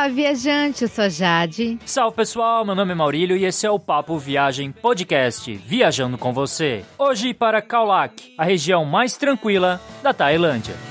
Olá, viajante, eu sou Jade. Salve pessoal, meu nome é Maurílio e esse é o Papo Viagem Podcast, viajando com você. Hoje para Khao Lak, a região mais tranquila da Tailândia.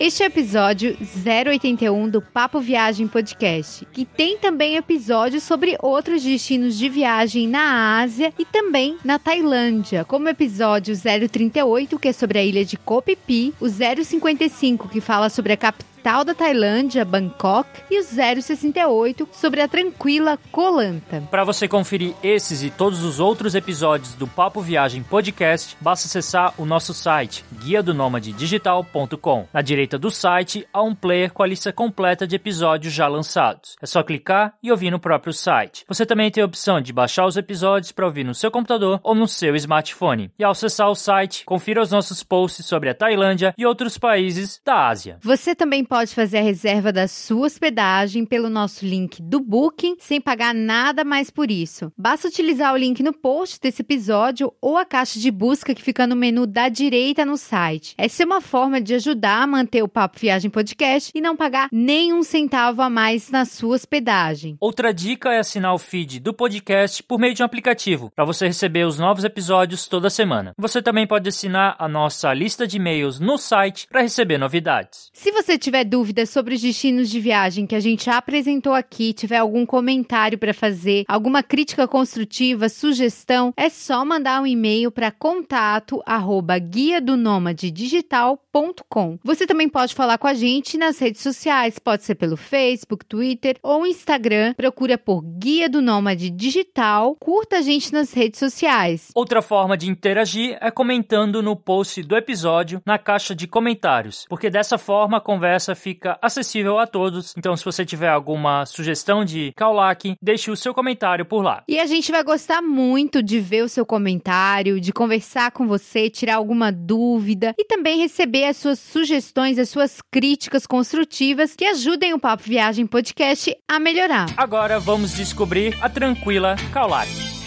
Este é o episódio 081 do Papo Viagem Podcast, que tem também episódios sobre outros destinos de viagem na Ásia e também na Tailândia, como o episódio 038, que é sobre a ilha de Koh Phi o 055, que fala sobre a capital capital da Tailândia, Bangkok, e o 068 sobre a tranquila Koh Lanta. Para você conferir esses e todos os outros episódios do Papo Viagem Podcast, basta acessar o nosso site guia do digital.com. Na direita do site há um player com a lista completa de episódios já lançados. É só clicar e ouvir no próprio site. Você também tem a opção de baixar os episódios para ouvir no seu computador ou no seu smartphone. E ao acessar o site, confira os nossos posts sobre a Tailândia e outros países da Ásia. Você também pode fazer a reserva da sua hospedagem pelo nosso link do Booking, sem pagar nada mais por isso. Basta utilizar o link no post desse episódio ou a caixa de busca que fica no menu da direita no site. Essa é uma forma de ajudar a manter o Papo Viagem Podcast e não pagar nenhum centavo a mais na sua hospedagem. Outra dica é assinar o feed do podcast por meio de um aplicativo, para você receber os novos episódios toda semana. Você também pode assinar a nossa lista de e-mails no site para receber novidades. Se você tiver tiver dúvidas sobre os destinos de viagem que a gente já apresentou aqui, tiver algum comentário para fazer, alguma crítica construtiva, sugestão, é só mandar um e-mail para contato arroba guia do digital.com. Você também pode falar com a gente nas redes sociais, pode ser pelo Facebook, Twitter ou Instagram. Procura por Guia do Nômade Digital. Curta a gente nas redes sociais. Outra forma de interagir é comentando no post do episódio na caixa de comentários, porque dessa forma a conversa fica acessível a todos. Então, se você tiver alguma sugestão de Kaulak, deixe o seu comentário por lá. E a gente vai gostar muito de ver o seu comentário, de conversar com você, tirar alguma dúvida e também receber as suas sugestões, as suas críticas construtivas que ajudem o Papo Viagem Podcast a melhorar. Agora vamos descobrir a tranquila Kaulak.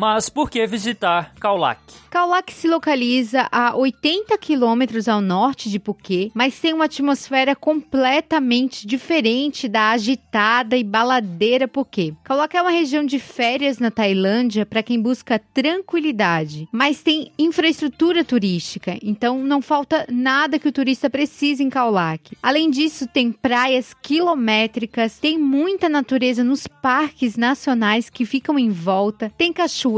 Mas por que visitar Kaulak? Kaulak se localiza a 80 quilômetros ao norte de Phuket, mas tem uma atmosfera completamente diferente da agitada e baladeira Phuket. Kaulak é uma região de férias na Tailândia para quem busca tranquilidade, mas tem infraestrutura turística, então não falta nada que o turista precise em Kaulak. Além disso, tem praias quilométricas, tem muita natureza nos parques nacionais que ficam em volta, tem cachoeiras,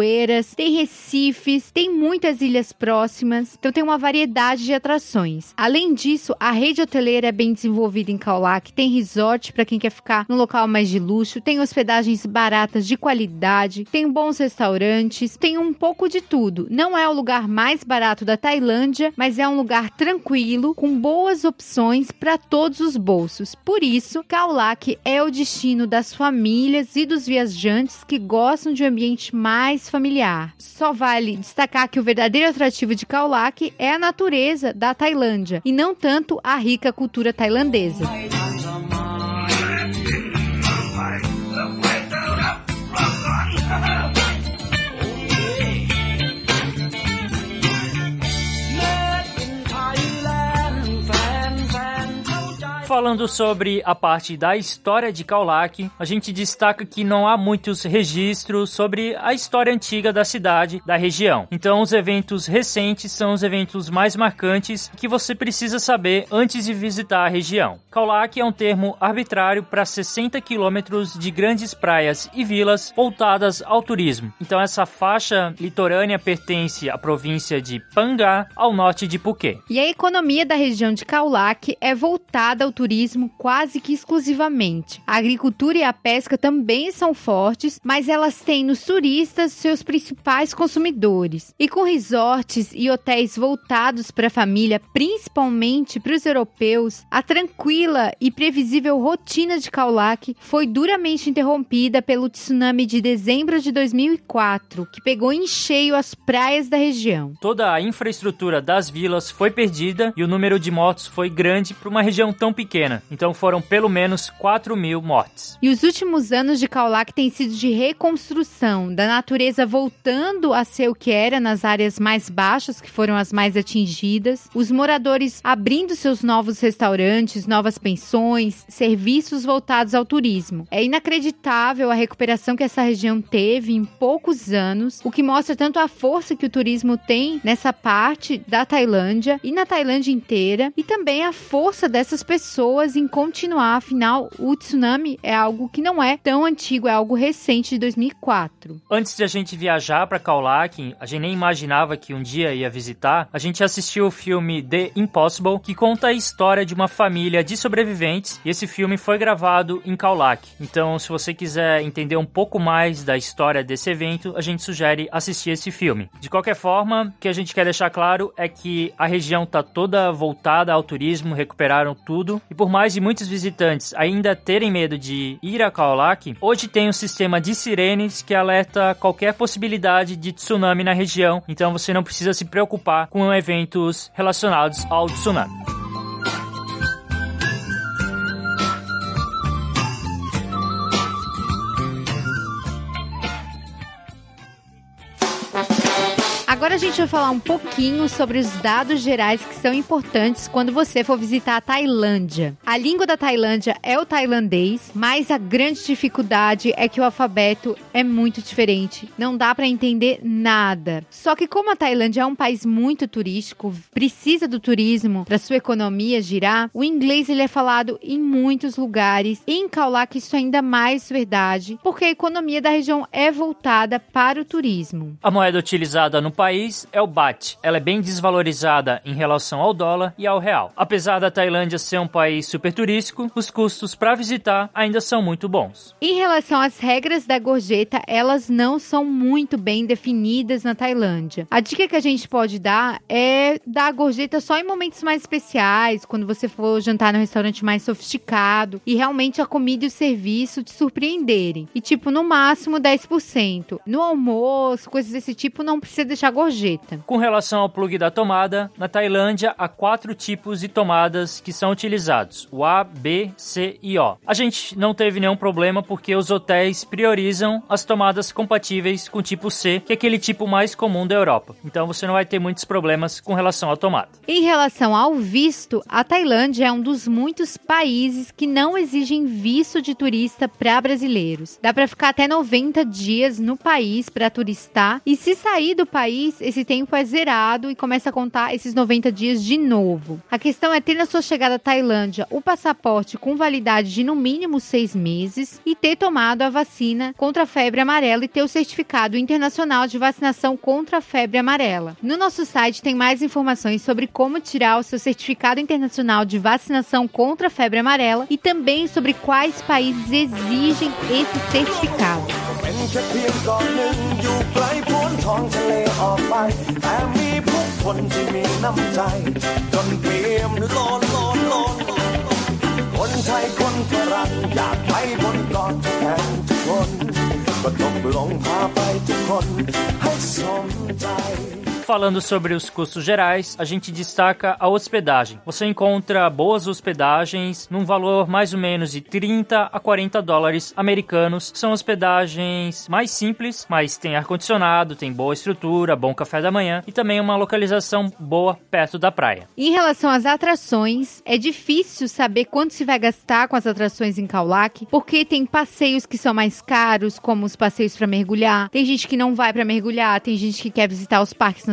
tem recifes, tem muitas ilhas próximas, então tem uma variedade de atrações. Além disso, a rede hoteleira é bem desenvolvida em Kaulak, tem resort para quem quer ficar num local mais de luxo, tem hospedagens baratas de qualidade, tem bons restaurantes, tem um pouco de tudo. Não é o lugar mais barato da Tailândia, mas é um lugar tranquilo, com boas opções para todos os bolsos. Por isso, Kaulak é o destino das famílias e dos viajantes que gostam de um ambiente mais familiar. Só vale destacar que o verdadeiro atrativo de Khao Lak é a natureza da Tailândia e não tanto a rica cultura tailandesa. Falando sobre a parte da história de Kaulak, a gente destaca que não há muitos registros sobre a história antiga da cidade, da região. Então, os eventos recentes são os eventos mais marcantes que você precisa saber antes de visitar a região. Kaulak é um termo arbitrário para 60 quilômetros de grandes praias e vilas voltadas ao turismo. Então, essa faixa litorânea pertence à província de Pangá, ao norte de Phuket. E a economia da região de Kaulak é voltada ao turismo turismo quase que exclusivamente. A agricultura e a pesca também são fortes, mas elas têm nos turistas seus principais consumidores. E com resorts e hotéis voltados para a família, principalmente para os europeus, a tranquila e previsível rotina de Kaulak foi duramente interrompida pelo tsunami de dezembro de 2004, que pegou em cheio as praias da região. Toda a infraestrutura das vilas foi perdida e o número de mortos foi grande para uma região tão pequena. Então foram pelo menos 4 mil mortes. E os últimos anos de Kaulak têm sido de reconstrução, da natureza voltando a ser o que era nas áreas mais baixas, que foram as mais atingidas, os moradores abrindo seus novos restaurantes, novas pensões, serviços voltados ao turismo. É inacreditável a recuperação que essa região teve em poucos anos, o que mostra tanto a força que o turismo tem nessa parte da Tailândia e na Tailândia inteira, e também a força dessas pessoas em continuar. Afinal, o tsunami é algo que não é tão antigo, é algo recente de 2004. Antes de a gente viajar para Kaolakin, a gente nem imaginava que um dia ia visitar. A gente assistiu o filme The Impossible, que conta a história de uma família de sobreviventes, e esse filme foi gravado em Kaulak. Então, se você quiser entender um pouco mais da história desse evento, a gente sugere assistir esse filme. De qualquer forma, o que a gente quer deixar claro é que a região está toda voltada ao turismo, recuperaram tudo, e por mais de muitos visitantes ainda terem medo de ir a Kaolak, hoje tem um sistema de sirenes que alerta qualquer possibilidade de tsunami na região, então você não precisa se preocupar com eventos relacionados ao tsunami. Agora a gente vai falar um pouquinho sobre os dados gerais que são importantes quando você for visitar a Tailândia. A língua da Tailândia é o tailandês, mas a grande dificuldade é que o alfabeto é muito diferente. Não dá para entender nada. Só que como a Tailândia é um país muito turístico, precisa do turismo para sua economia girar, o inglês ele é falado em muitos lugares. E em Kaulak isso é ainda mais verdade, porque a economia da região é voltada para o turismo. A moeda utilizada no país país é o baht. Ela é bem desvalorizada em relação ao dólar e ao real. Apesar da Tailândia ser um país super turístico, os custos para visitar ainda são muito bons. Em relação às regras da gorjeta, elas não são muito bem definidas na Tailândia. A dica que a gente pode dar é dar a gorjeta só em momentos mais especiais, quando você for jantar num restaurante mais sofisticado e realmente a comida e o serviço te surpreenderem. E tipo, no máximo 10%. No almoço, coisas desse tipo, não precisa deixar gorjeta. Com relação ao plug da tomada, na Tailândia há quatro tipos de tomadas que são utilizados: o A, B, C e O. A gente não teve nenhum problema porque os hotéis priorizam as tomadas compatíveis com o tipo C, que é aquele tipo mais comum da Europa. Então você não vai ter muitos problemas com relação à tomada. Em relação ao visto, a Tailândia é um dos muitos países que não exigem visto de turista para brasileiros. Dá para ficar até 90 dias no país para turistar e se sair do país esse tempo é zerado e começa a contar esses 90 dias de novo. A questão é ter na sua chegada à Tailândia o passaporte com validade de no mínimo seis meses e ter tomado a vacina contra a febre amarela e ter o certificado internacional de vacinação contra a febre amarela. No nosso site tem mais informações sobre como tirar o seu certificado internacional de vacinação contra a febre amarela e também sobre quais países exigem esse certificado. ็นแค่เพียงเกอนหนึ่งอยู่ไกลพ้นท้องทะเลออกไป แต่มีผู้คนที่มีน้ำใจ จนเปี่ยมลอนลอนลอนคนไทยคนฝรั่งอยากไปบนเกาะแห่งทุกคนก็ตกลงพาไปทุกคนให้สมใจ falando sobre os custos gerais, a gente destaca a hospedagem. Você encontra boas hospedagens num valor mais ou menos de 30 a 40 dólares americanos. São hospedagens mais simples, mas tem ar-condicionado, tem boa estrutura, bom café da manhã e também uma localização boa perto da praia. Em relação às atrações, é difícil saber quanto se vai gastar com as atrações em Kaulak, porque tem passeios que são mais caros, como os passeios para mergulhar. Tem gente que não vai para mergulhar, tem gente que quer visitar os parques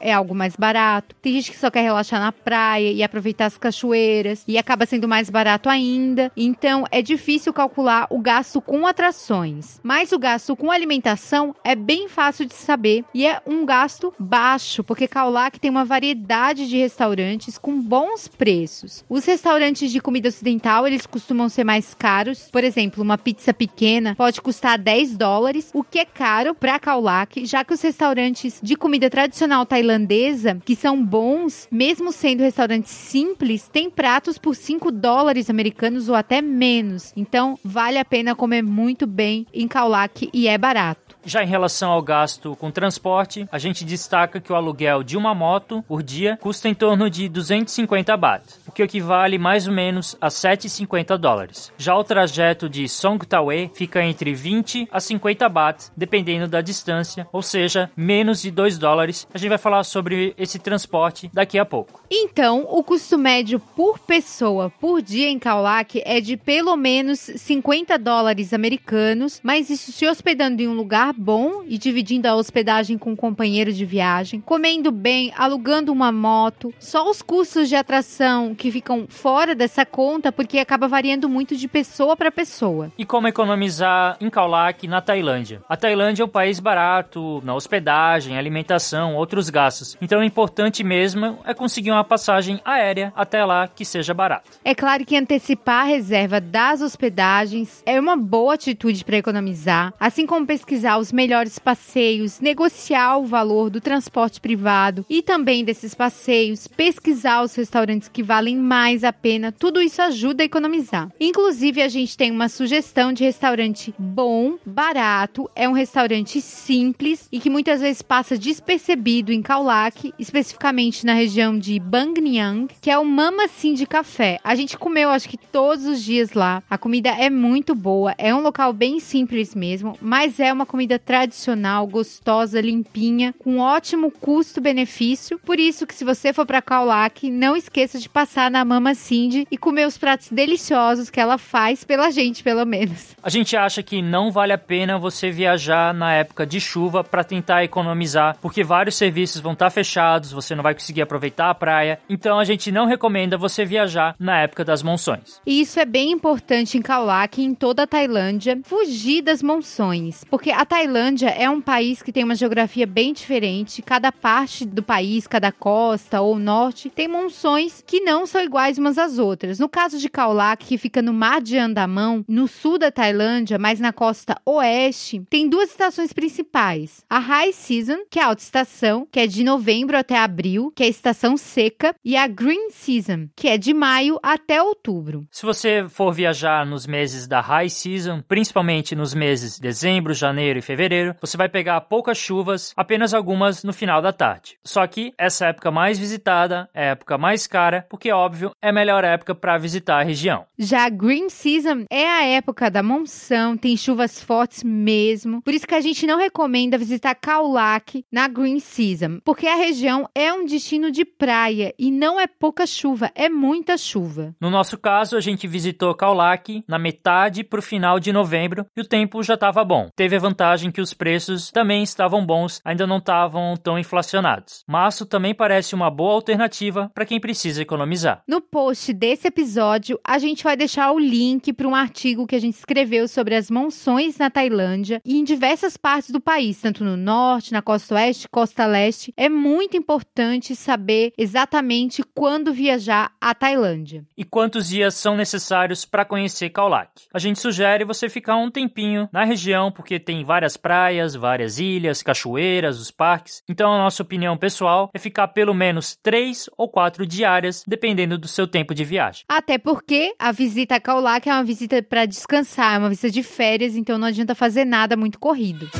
é algo mais barato. Tem gente que só quer relaxar na praia e aproveitar as cachoeiras e acaba sendo mais barato ainda. Então é difícil calcular o gasto com atrações. Mas o gasto com alimentação é bem fácil de saber e é um gasto baixo, porque Kaulak tem uma variedade de restaurantes com bons preços. Os restaurantes de comida ocidental, eles costumam ser mais caros. Por exemplo, uma pizza pequena pode custar 10 dólares, o que é caro para Kaulak, já que os restaurantes de comida tradicional tailandesa, que são bons, mesmo sendo restaurantes simples, têm pratos por 5 dólares americanos ou até menos. Então, vale a pena comer muito bem em Kaulak e é barato. Já em relação ao gasto com transporte, a gente destaca que o aluguel de uma moto por dia custa em torno de 250 baht, o que equivale mais ou menos a 7,50 dólares. Já o trajeto de Songtawe fica entre 20 a 50 baht, dependendo da distância, ou seja, menos de 2 dólares. A gente vai falar sobre esse transporte daqui a pouco. Então, o custo médio por pessoa por dia em Kaulak é de pelo menos 50 dólares americanos, mas isso se hospedando em um lugar bom e dividindo a hospedagem com um companheiro de viagem, comendo bem, alugando uma moto, só os custos de atração que ficam fora dessa conta porque acaba variando muito de pessoa para pessoa. E como economizar em Kaulak na Tailândia? A Tailândia é um país barato na hospedagem, alimentação, outros gastos. Então, o importante mesmo é conseguir uma passagem aérea até lá que seja barato. É claro que antecipar a reserva das hospedagens é uma boa atitude para economizar, assim como pesquisar os melhores passeios, negociar o valor do transporte privado e também desses passeios, pesquisar os restaurantes que valem mais a pena, tudo isso ajuda a economizar. Inclusive, a gente tem uma sugestão de restaurante bom, barato, é um restaurante simples e que muitas vezes passa despercebido em Kaulak, especificamente na região de Bang Niang, que é o Mama Sim de café. A gente comeu acho que todos os dias lá. A comida é muito boa, é um local bem simples mesmo, mas é uma comida tradicional, gostosa, limpinha, com ótimo custo-benefício. Por isso que se você for para Kaulak, não esqueça de passar na Mama Cindy e comer os pratos deliciosos que ela faz pela gente, pelo menos. A gente acha que não vale a pena você viajar na época de chuva para tentar economizar, porque vários serviços vão estar tá fechados, você não vai conseguir aproveitar a praia. Então a gente não recomenda você viajar na época das monções. E isso é bem importante em Kaulak e em toda a Tailândia, fugir das monções, porque a Tailândia é um país que tem uma geografia bem diferente. Cada parte do país, cada costa ou norte, tem monções que não são iguais umas às outras. No caso de Kaulak, que fica no Mar de Andamão, no sul da Tailândia, mas na costa oeste, tem duas estações principais: a High Season, que é a alta estação, que é de novembro até abril, que é a estação seca, e a Green Season, que é de maio até outubro. Se você for viajar nos meses da High Season, principalmente nos meses dezembro, janeiro e fevereiro, você vai pegar poucas chuvas, apenas algumas no final da tarde. Só que essa época mais visitada é a época mais cara, porque óbvio, é a melhor época para visitar a região. Já a Green Season é a época da monção, tem chuvas fortes mesmo. Por isso que a gente não recomenda visitar Kaulak na Green Season, porque a região é um destino de praia e não é pouca chuva, é muita chuva. No nosso caso, a gente visitou Kaulak na metade para o final de novembro e o tempo já estava bom. Teve a vantagem que os preços também estavam bons, ainda não estavam tão inflacionados. Março também parece uma boa alternativa para quem precisa economizar. No post desse episódio, a gente vai deixar o link para um artigo que a gente escreveu sobre as monções na Tailândia e em diversas partes do país, tanto no norte, na costa oeste, costa leste. É muito importante saber exatamente quando viajar à Tailândia. E quantos dias são necessários para conhecer Kaulak? A gente sugere você ficar um tempinho na região, porque tem várias praias, várias ilhas, cachoeiras, os parques. Então, a nossa opinião pessoal é ficar pelo menos três ou quatro diárias, dependendo do seu tempo de viagem. Até porque a visita a Kaulak é uma visita para descansar, é uma visita de férias, então não adianta fazer nada muito corrido.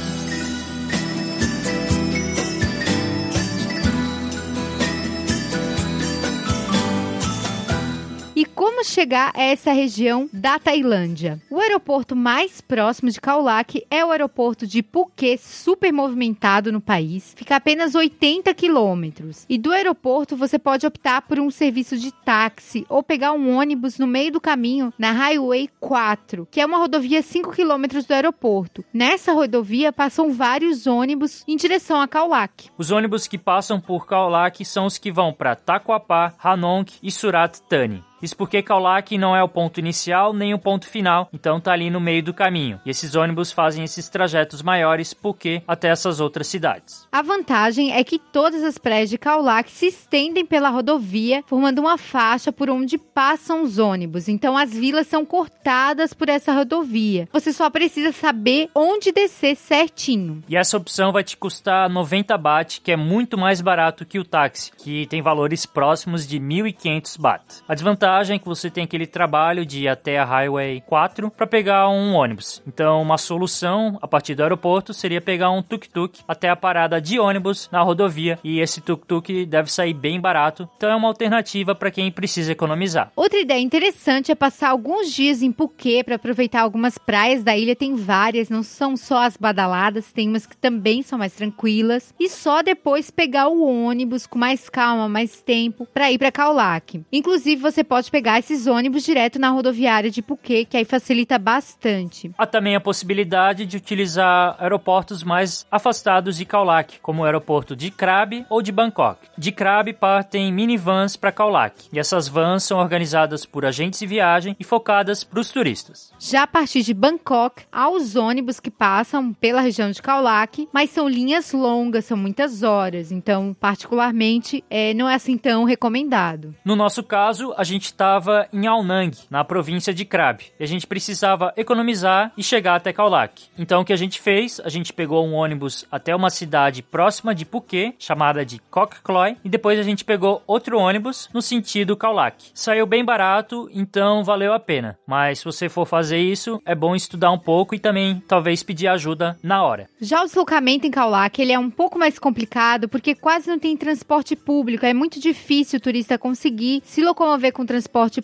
Como chegar a essa região da Tailândia? O aeroporto mais próximo de Khao Lak é o aeroporto de Phuket, super movimentado no país. Fica a apenas 80 quilômetros. E do aeroporto você pode optar por um serviço de táxi ou pegar um ônibus no meio do caminho na Highway 4, que é uma rodovia 5 quilômetros do aeroporto. Nessa rodovia passam vários ônibus em direção a Khao Lak. Os ônibus que passam por Khao Lak são os que vão para Taquapá, Hanong e Surat Thani. Isso porque Kaulak não é o ponto inicial nem o ponto final, então tá ali no meio do caminho. E esses ônibus fazem esses trajetos maiores porque até essas outras cidades. A vantagem é que todas as praias de Kaulak se estendem pela rodovia, formando uma faixa por onde passam os ônibus. Então as vilas são cortadas por essa rodovia. Você só precisa saber onde descer certinho. E essa opção vai te custar 90 baht, que é muito mais barato que o táxi, que tem valores próximos de 1.500 baht. A desvantagem que você tem aquele trabalho de ir até a Highway 4 para pegar um ônibus. Então, uma solução a partir do aeroporto seria pegar um tuk-tuk até a parada de ônibus na rodovia e esse tuk-tuk deve sair bem barato. Então, é uma alternativa para quem precisa economizar. Outra ideia interessante é passar alguns dias em Phuket para aproveitar algumas praias da ilha. Tem várias, não são só as badaladas, tem umas que também são mais tranquilas. E só depois pegar o ônibus com mais calma, mais tempo para ir para Khao Lak. Inclusive, você pode pode pegar esses ônibus direto na rodoviária de Phuket, que aí facilita bastante. Há também a possibilidade de utilizar aeroportos mais afastados de Khao Lak, como o aeroporto de Krabi ou de Bangkok. De Krabi partem minivans para Khao Lak, e essas vans são organizadas por agentes de viagem e focadas para os turistas. Já a partir de Bangkok, há os ônibus que passam pela região de Khao Lak, mas são linhas longas, são muitas horas, então particularmente é, não é assim tão recomendado. No nosso caso, a gente estava em Aonang, na província de Krabi. E a gente precisava economizar e chegar até Kaulak. Então o que a gente fez? A gente pegou um ônibus até uma cidade próxima de Phuket, chamada de Kok Kloi, e depois a gente pegou outro ônibus no sentido Kaulak. Saiu bem barato, então valeu a pena. Mas se você for fazer isso, é bom estudar um pouco e também talvez pedir ajuda na hora. Já o deslocamento em Kaulak, ele é um pouco mais complicado porque quase não tem transporte público. É muito difícil o turista conseguir se locomover com transporte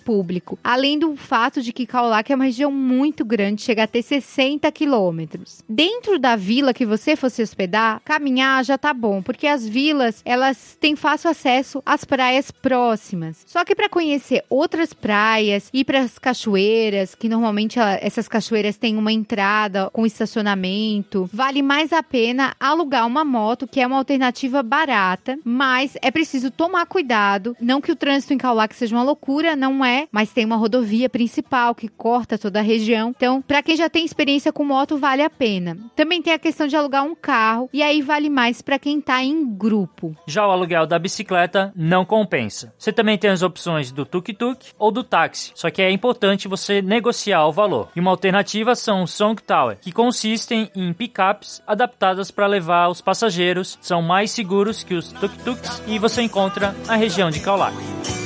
público. Além do fato de que Kaolac é uma região muito grande, chega a ter 60 quilômetros. Dentro da vila que você fosse hospedar, caminhar já tá bom, porque as vilas, elas têm fácil acesso às praias próximas. Só que para conhecer outras praias, ir para as cachoeiras, que normalmente essas cachoeiras têm uma entrada com estacionamento, vale mais a pena alugar uma moto, que é uma alternativa barata, mas é preciso tomar cuidado, não que o trânsito em Kaolac seja uma loucura, não é, mas tem uma rodovia principal que corta toda a região. Então, para quem já tem experiência com moto, vale a pena. Também tem a questão de alugar um carro e aí vale mais para quem tá em grupo. Já o aluguel da bicicleta não compensa. Você também tem as opções do tuk-tuk ou do táxi, só que é importante você negociar o valor. E uma alternativa são os Song Tower, que consistem em pickups adaptadas para levar os passageiros, são mais seguros que os tuk-tuks e você encontra na região de Kaolak.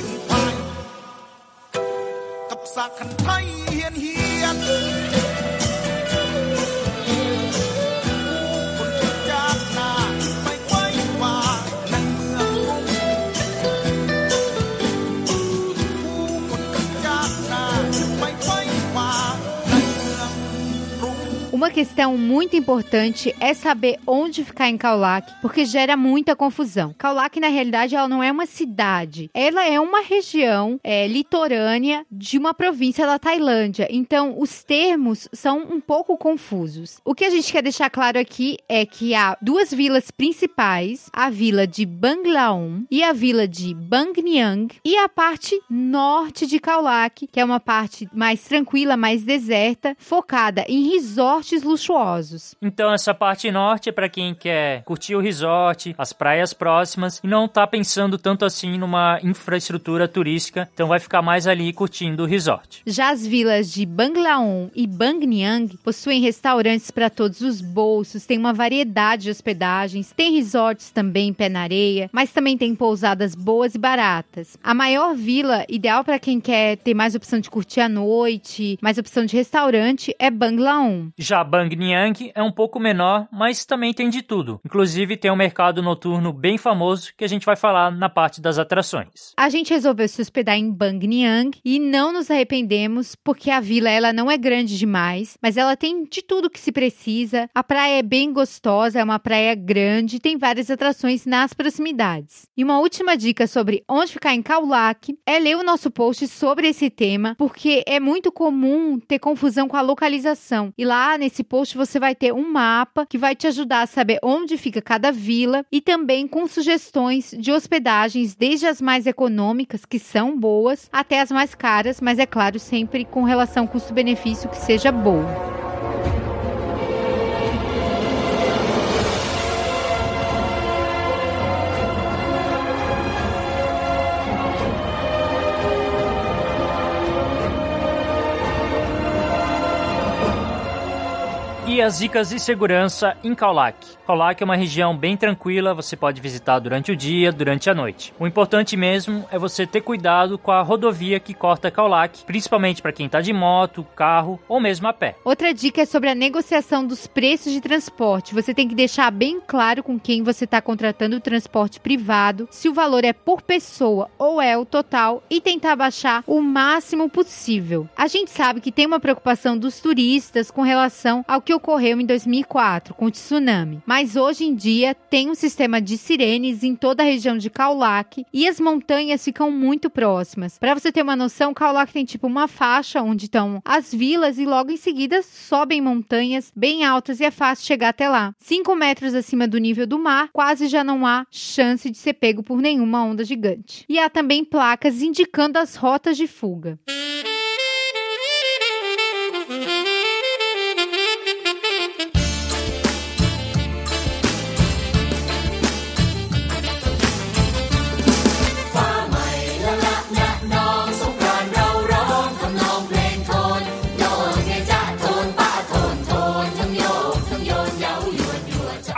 សាក់ខន្ធៃ Uma questão muito importante é saber onde ficar em Kaulak, porque gera muita confusão. Kaulak, na realidade, ela não é uma cidade. Ela é uma região é, litorânea de uma província da Tailândia. Então, os termos são um pouco confusos. O que a gente quer deixar claro aqui é que há duas vilas principais, a vila de Banglaon e a vila de Bangniang, e a parte norte de Kaulak, que é uma parte mais tranquila, mais deserta, focada em resorts resorts luxuosos. Então essa parte norte é para quem quer curtir o resort, as praias próximas e não tá pensando tanto assim numa infraestrutura turística, então vai ficar mais ali curtindo o resort. Já as vilas de Banglaon e Bangniang possuem restaurantes para todos os bolsos, tem uma variedade de hospedagens, tem resorts também pé na areia, mas também tem pousadas boas e baratas. A maior vila, ideal para quem quer ter mais opção de curtir a noite, mais opção de restaurante, é Banglaon. Já Já Bang Niang é um pouco menor, mas também tem de tudo. Inclusive tem um mercado noturno bem famoso que a gente vai falar na parte das atrações. A gente resolveu se hospedar em Bang Niang e não nos arrependemos porque a vila ela não é grande demais, mas ela tem de tudo que se precisa. A praia é bem gostosa, é uma praia grande, tem várias atrações nas proximidades. E uma última dica sobre onde ficar em Kaulak é ler o nosso post sobre esse tema, porque é muito comum ter confusão com a localização. E lá nesse post você vai ter um mapa que vai te ajudar a saber onde fica cada vila e também com sugestões de hospedagens, desde as mais econômicas, que são boas, até as mais caras, mas é claro, sempre com relação custo-benefício que seja boa. As dicas de segurança em Kaulak. Kaulak é uma região bem tranquila, você pode visitar durante o dia, durante a noite. O importante mesmo é você ter cuidado com a rodovia que corta Kaulak, principalmente para quem está de moto, carro ou mesmo a pé. Outra dica é sobre a negociação dos preços de transporte. Você tem que deixar bem claro com quem você está contratando o transporte privado, se o valor é por pessoa ou é o total e tentar baixar o máximo possível. A gente sabe que tem uma preocupação dos turistas com relação ao que ocorreu em 2004 com o tsunami. Mas hoje em dia tem um sistema de sirenes em toda a região de Kaulak e as montanhas ficam muito próximas. Para você ter uma noção, Kaulak tem tipo uma faixa onde estão as vilas e logo em seguida sobem montanhas bem altas e é fácil chegar até lá. 5 metros acima do nível do mar, quase já não há chance de ser pego por nenhuma onda gigante. E há também placas indicando as rotas de fuga.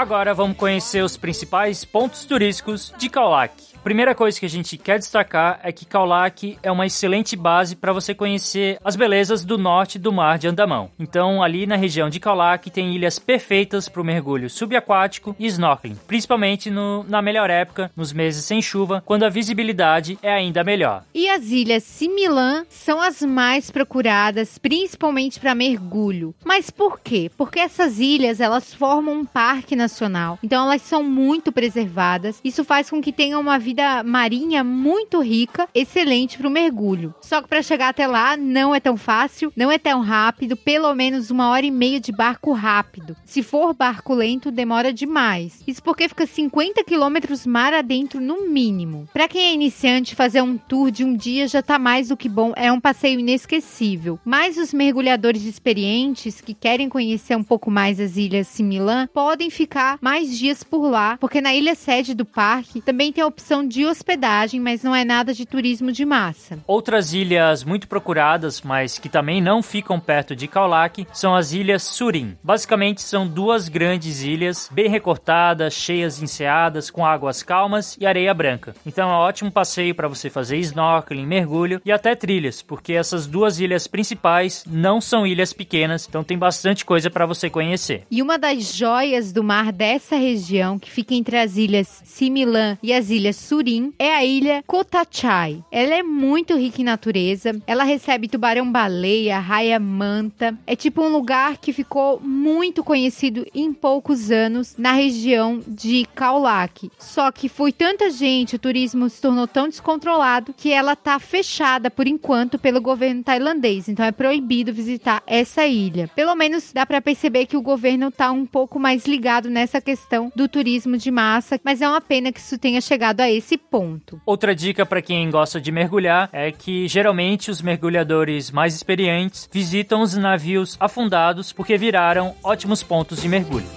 Agora vamos conhecer os principais pontos turísticos de Kaulak. Primeira coisa que a gente quer destacar é que Kaulak é uma excelente base para você conhecer as belezas do norte do mar de Andamão. Então, ali na região de Kaulak tem ilhas perfeitas para o mergulho subaquático e snorkeling, principalmente no, na melhor época, nos meses sem chuva, quando a visibilidade é ainda melhor. E as ilhas Similan são as mais procuradas, principalmente para mergulho. Mas por quê? Porque essas ilhas elas formam um parque nacional, então elas são muito preservadas. Isso faz com que tenham uma marinha muito rica, excelente para o mergulho. Só que para chegar até lá não é tão fácil, não é tão rápido, pelo menos uma hora e meia de barco rápido. Se for barco lento, demora demais. Isso porque fica 50 quilômetros mar adentro no mínimo. Para quem é iniciante, fazer um tour de um dia já tá mais do que bom, é um passeio inesquecível. Mas os mergulhadores experientes que querem conhecer um pouco mais as ilhas Similan podem ficar mais dias por lá, porque na ilha sede do parque também tem a opção de hospedagem, mas não é nada de turismo de massa. Outras ilhas muito procuradas, mas que também não ficam perto de Kaulak, são as ilhas Surin. Basicamente são duas grandes ilhas, bem recortadas, cheias de enseadas, com águas calmas e areia branca. Então é um ótimo passeio para você fazer snorkeling, mergulho e até trilhas, porque essas duas ilhas principais não são ilhas pequenas, então tem bastante coisa para você conhecer. E uma das joias do mar dessa região, que fica entre as ilhas Similan e as ilhas Surim é a ilha Kotachai. Ela é muito rica em natureza. Ela recebe tubarão-baleia, raia-manta. É tipo um lugar que ficou muito conhecido em poucos anos na região de Kaulak. Só que foi tanta gente, o turismo se tornou tão descontrolado que ela tá fechada por enquanto pelo governo tailandês. Então é proibido visitar essa ilha. Pelo menos dá para perceber que o governo tá um pouco mais ligado nessa questão do turismo de massa, mas é uma pena que isso tenha chegado a esse ponto. Outra dica para quem gosta de mergulhar é que geralmente os mergulhadores mais experientes visitam os navios afundados porque viraram ótimos pontos de mergulho.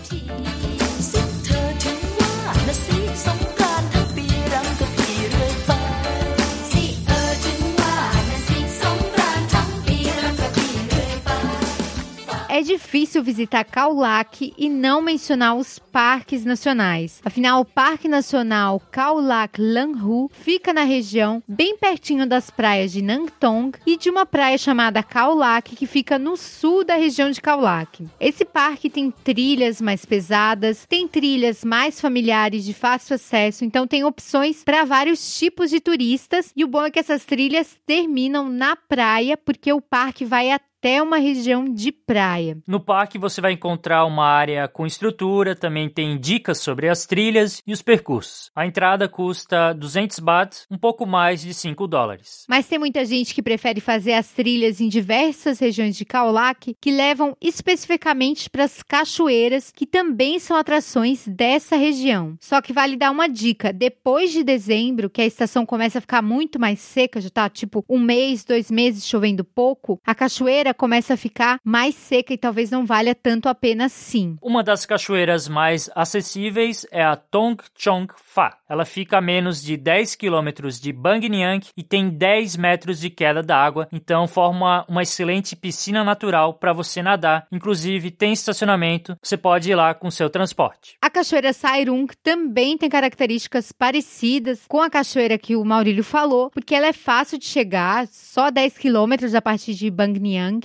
É difícil visitar Kaulak e não mencionar os parques nacionais. Afinal, o Parque Nacional Kaulak Lanhu fica na região bem pertinho das praias de Nangtong e de uma praia chamada Kaulak que fica no sul da região de Kaulak. Esse parque tem trilhas mais pesadas, tem trilhas mais familiares de fácil acesso, então tem opções para vários tipos de turistas e o bom é que essas trilhas terminam na praia porque o parque vai até até uma região de praia. No parque você vai encontrar uma área com estrutura, também tem dicas sobre as trilhas e os percursos. A entrada custa 200 baht, um pouco mais de 5 dólares. Mas tem muita gente que prefere fazer as trilhas em diversas regiões de Kaolack que levam especificamente para as cachoeiras, que também são atrações dessa região. Só que vale dar uma dica: depois de dezembro, que a estação começa a ficar muito mais seca, já tá tipo um mês, dois meses chovendo pouco, a cachoeira começa a ficar mais seca e talvez não valha tanto a pena sim. Uma das cachoeiras mais acessíveis é a Tong Chong Fa. Ela fica a menos de 10 quilômetros de Bang Niang e tem 10 metros de queda d'água, então forma uma excelente piscina natural para você nadar. Inclusive tem estacionamento, você pode ir lá com seu transporte. A cachoeira Sairung também tem características parecidas com a cachoeira que o Maurílio falou, porque ela é fácil de chegar, só 10 quilômetros a partir de Bang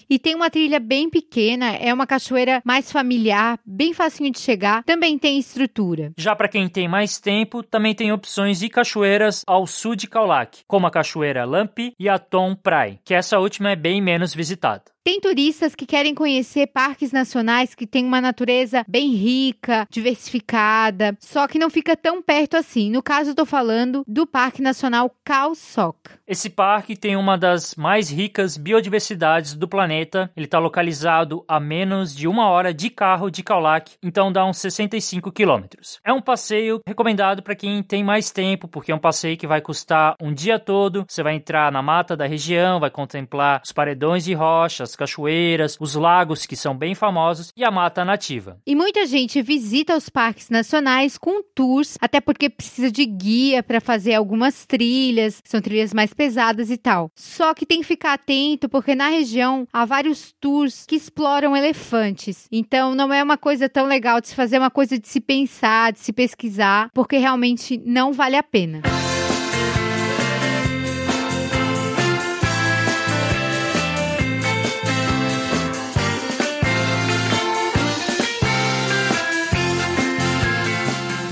E tem uma trilha bem pequena, é uma cachoeira mais familiar, bem facinho de chegar, também tem estrutura. Já para quem tem mais tempo, também tem opções de cachoeiras ao sul de Kaulak, como a cachoeira Lampi e a Tom Prai, que essa última é bem menos visitada. Tem turistas que querem conhecer parques nacionais que têm uma natureza bem rica, diversificada, só que não fica tão perto assim. No caso, estou falando do Parque Nacional Khao Sok. Esse parque tem uma das mais ricas biodiversidades do planeta. Ele está localizado a menos de uma hora de carro de Khao Lak, então dá uns 65 quilômetros. É um passeio recomendado para quem tem mais tempo, porque é um passeio que vai custar um dia todo. Você vai entrar na mata da região, vai contemplar os paredões de rochas, cachoeiras, os lagos que são bem famosos e a mata nativa. E muita gente visita os parques nacionais com tours, até porque precisa de guia para fazer algumas trilhas, são trilhas mais pesadas e tal. Só que tem que ficar atento porque na região há vários tours que exploram elefantes. Então não é uma coisa tão legal de se fazer, é uma coisa de se pensar, de se pesquisar, porque realmente não vale a pena.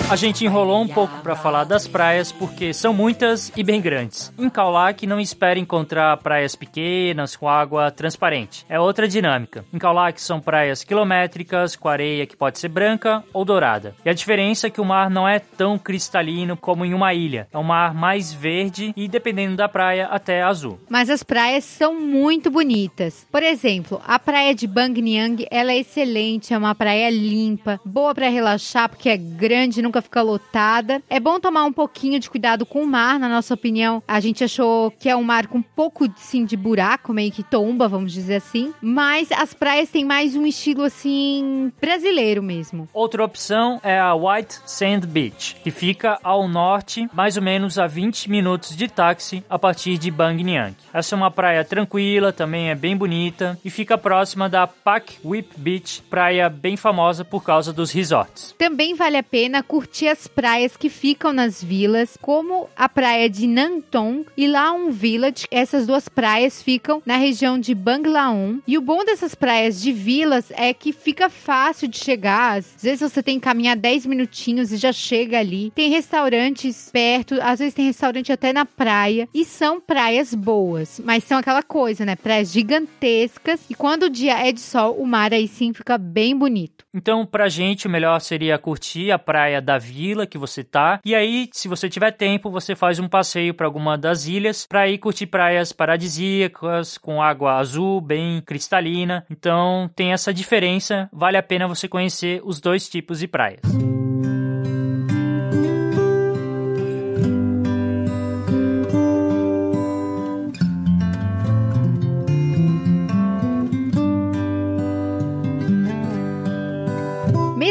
A gente enrolou um pouco para falar das praias porque são muitas e bem grandes. Em Kaulak não espere encontrar praias pequenas com água transparente. É outra dinâmica. Em Kaulak são praias quilométricas com areia que pode ser branca ou dourada. E a diferença é que o mar não é tão cristalino como em uma ilha. É um mar mais verde e dependendo da praia até azul. Mas as praias são muito bonitas. Por exemplo, a praia de Bang Niang, ela é excelente, é uma praia limpa, boa para relaxar porque é grande, não nunca fica lotada. É bom tomar um pouquinho de cuidado com o mar, na nossa opinião. A gente achou que é um mar com um pouco sim, de buraco, meio que tomba, vamos dizer assim. Mas as praias têm mais um estilo assim brasileiro mesmo. Outra opção é a White Sand Beach, que fica ao norte, mais ou menos a 20 minutos de táxi a partir de Bang Niang. Essa é uma praia tranquila, também é bem bonita e fica próxima da Pak Whip Beach, praia bem famosa por causa dos resorts. Também vale a pena curtir curtir as praias que ficam nas vilas, como a praia de Nantong e Laon Village. Essas duas praias ficam na região de Banglaon. E o bom dessas praias de vilas é que fica fácil de chegar. Às vezes você tem que caminhar 10 minutinhos e já chega ali. Tem restaurantes perto, às vezes tem restaurante até na praia. E são praias boas, mas são aquela coisa, né? Praias gigantescas. E quando o dia é de sol, o mar aí sim fica bem bonito. Então, pra gente, o melhor seria curtir a praia da vila que você tá. E aí, se você tiver tempo, você faz um passeio para alguma das ilhas para ir curtir praias paradisíacas com água azul, bem cristalina. Então, tem essa diferença. Vale a pena você conhecer os dois tipos de praias.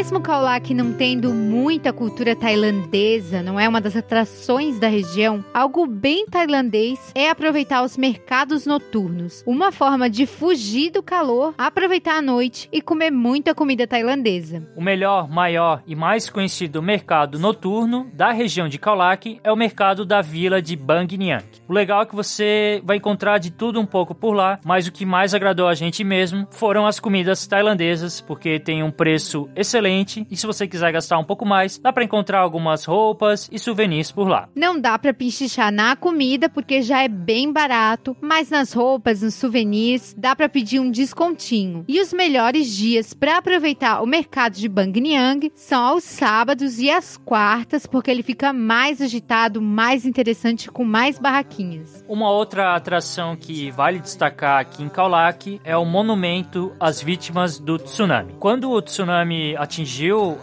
Mesmo Kaolack não tendo muita cultura tailandesa, não é uma das atrações da região, algo bem tailandês é aproveitar os mercados noturnos. Uma forma de fugir do calor, aproveitar a noite e comer muita comida tailandesa. O melhor, maior e mais conhecido mercado noturno da região de Kaolack é o mercado da vila de Bang Niang. O legal é que você vai encontrar de tudo um pouco por lá, mas o que mais agradou a gente mesmo foram as comidas tailandesas, porque tem um preço excelente e se você quiser gastar um pouco mais, dá para encontrar algumas roupas e souvenirs por lá. Não dá para pinchichar na comida porque já é bem barato, mas nas roupas, nos souvenirs, dá para pedir um descontinho. E os melhores dias para aproveitar o mercado de Bang Niang são aos sábados e às quartas, porque ele fica mais agitado, mais interessante com mais barraquinhas. Uma outra atração que vale destacar aqui em Kaolack é o monumento às vítimas do tsunami. Quando o tsunami atingiu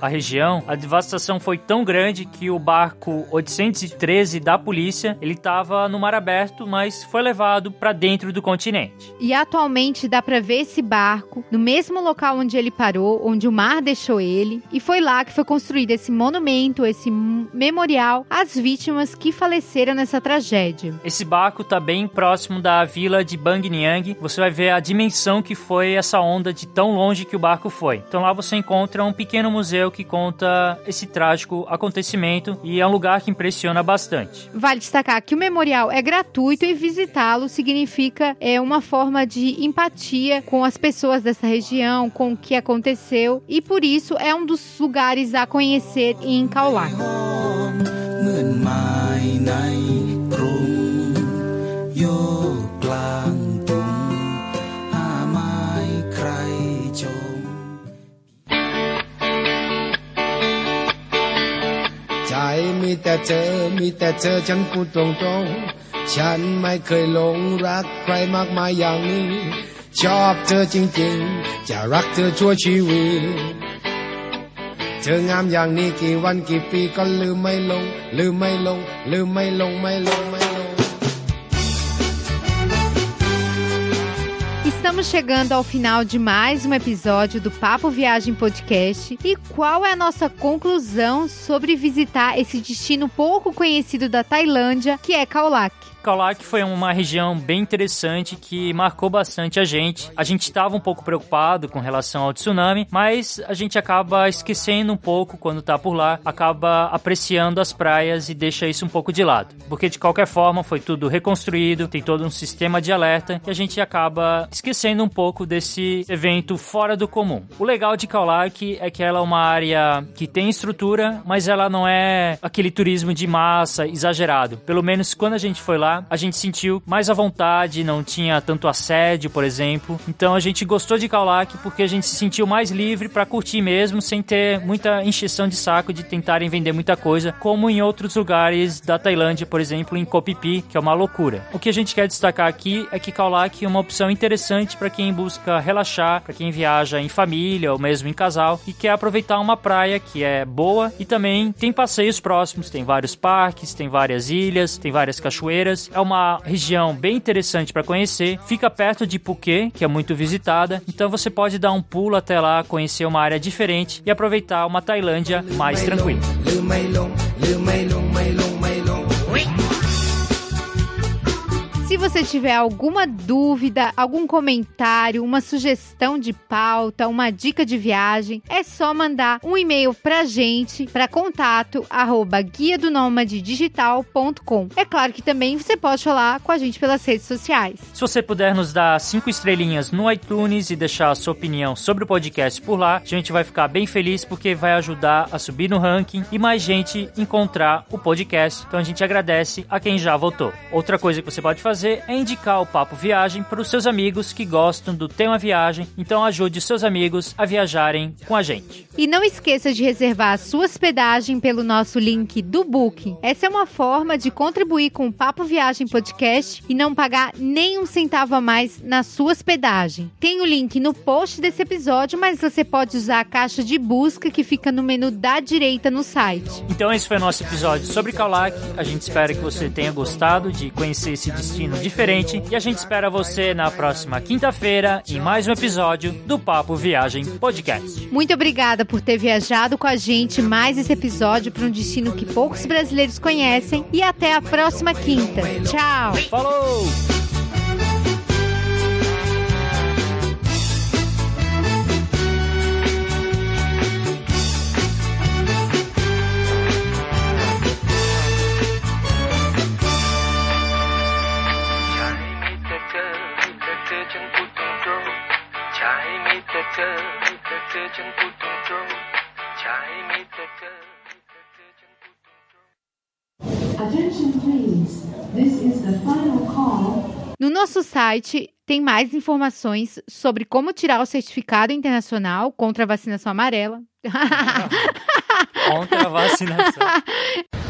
a região, a devastação foi tão grande que o barco 813 da polícia, ele estava no mar aberto, mas foi levado para dentro do continente. E atualmente dá para ver esse barco no mesmo local onde ele parou, onde o mar deixou ele, e foi lá que foi construído esse monumento, esse memorial às vítimas que faleceram nessa tragédia. Esse barco está bem próximo da vila de Bang Niang. Você vai ver a dimensão que foi essa onda de tão longe que o barco foi. Então lá você encontra um pequeno museu que conta esse trágico acontecimento e é um lugar que impressiona bastante. Vale destacar que o memorial é gratuito e visitá-lo significa é uma forma de empatia com as pessoas dessa região, com o que aconteceu e por isso é um dos lugares a conhecer em มีแต่เธอ มีแต่เธอฉันพูดตรงๆ ฉันไม่เคยหลงรักใครมากมายอย่างนี้ ชอบเธอจริงๆ จะรักเธอชั่วชีวิต เธองามอย่างนี้กี่วันกี่ปีก็ลืมไม่ลง ลืมไม่ลง ลืมไม่ลงไม่ลงไม่ Estamos chegando ao final de mais um episódio do Papo Viagem Podcast. E qual é a nossa conclusão sobre visitar esse destino pouco conhecido da Tailândia, que é Kaolack? Kaolack foi uma região bem interessante que marcou bastante a gente. A gente estava um pouco preocupado com relação ao tsunami, mas a gente acaba esquecendo um pouco quando tá por lá, acaba apreciando as praias e deixa isso um pouco de lado. Porque de qualquer forma foi tudo reconstruído, tem todo um sistema de alerta e a gente acaba esquecendo um pouco desse evento fora do comum. O legal de Kaolack é que ela é uma área que tem estrutura, mas ela não é aquele turismo de massa exagerado. Pelo menos quando a gente foi lá, a gente sentiu mais à vontade, não tinha tanto assédio, por exemplo. Então a gente gostou de Kaolack porque a gente se sentiu mais livre para curtir mesmo, sem ter muita encheção de saco de tentarem vender muita coisa, como em outros lugares da Tailândia, por exemplo, em Koh Phi Phi, que é uma loucura. O que a gente quer destacar aqui é que Kaolack é uma opção interessante para quem busca relaxar, para quem viaja em família ou mesmo em casal e quer aproveitar uma praia que é boa e também tem passeios próximos, tem vários parques, tem várias ilhas, tem várias cachoeiras é uma região bem interessante para conhecer. Fica perto de Phuket, que é muito visitada. Então você pode dar um pulo até lá, conhecer uma área diferente e aproveitar uma Tailândia mais tranquila. Se você tiver alguma dúvida, algum comentário, uma sugestão de pauta, uma dica de viagem, é só mandar um e-mail pra gente para contato arroba guia do digital.com. É claro que também você pode falar com a gente pelas redes sociais. Se você puder nos dar cinco estrelinhas no iTunes e deixar a sua opinião sobre o podcast por lá, a gente vai ficar bem feliz porque vai ajudar a subir no ranking e mais gente encontrar o podcast. Então a gente agradece a quem já votou. Outra coisa que você pode fazer fazer é indicar o Papo Viagem para os seus amigos que gostam do tema viagem. Então ajude seus amigos a viajarem com a gente. E não esqueça de reservar a sua hospedagem pelo nosso link do Booking. Essa é uma forma de contribuir com o Papo Viagem Podcast e não pagar nem um centavo a mais na sua hospedagem. Tem o link no post desse episódio, mas você pode usar a caixa de busca que fica no menu da direita no site. Então esse foi o nosso episódio sobre Kaulak. A gente espera que você tenha gostado de conhecer esse destino diferente e a gente espera você na próxima quinta-feira em mais um episódio do Papo Viagem Podcast. Muito obrigada por ter viajado com a gente mais esse episódio para um destino que poucos brasileiros conhecem e até a próxima quinta. Tchau. Falou! No nosso site tem mais informações sobre como tirar o certificado internacional contra a vacinação amarela. contra a vacinação.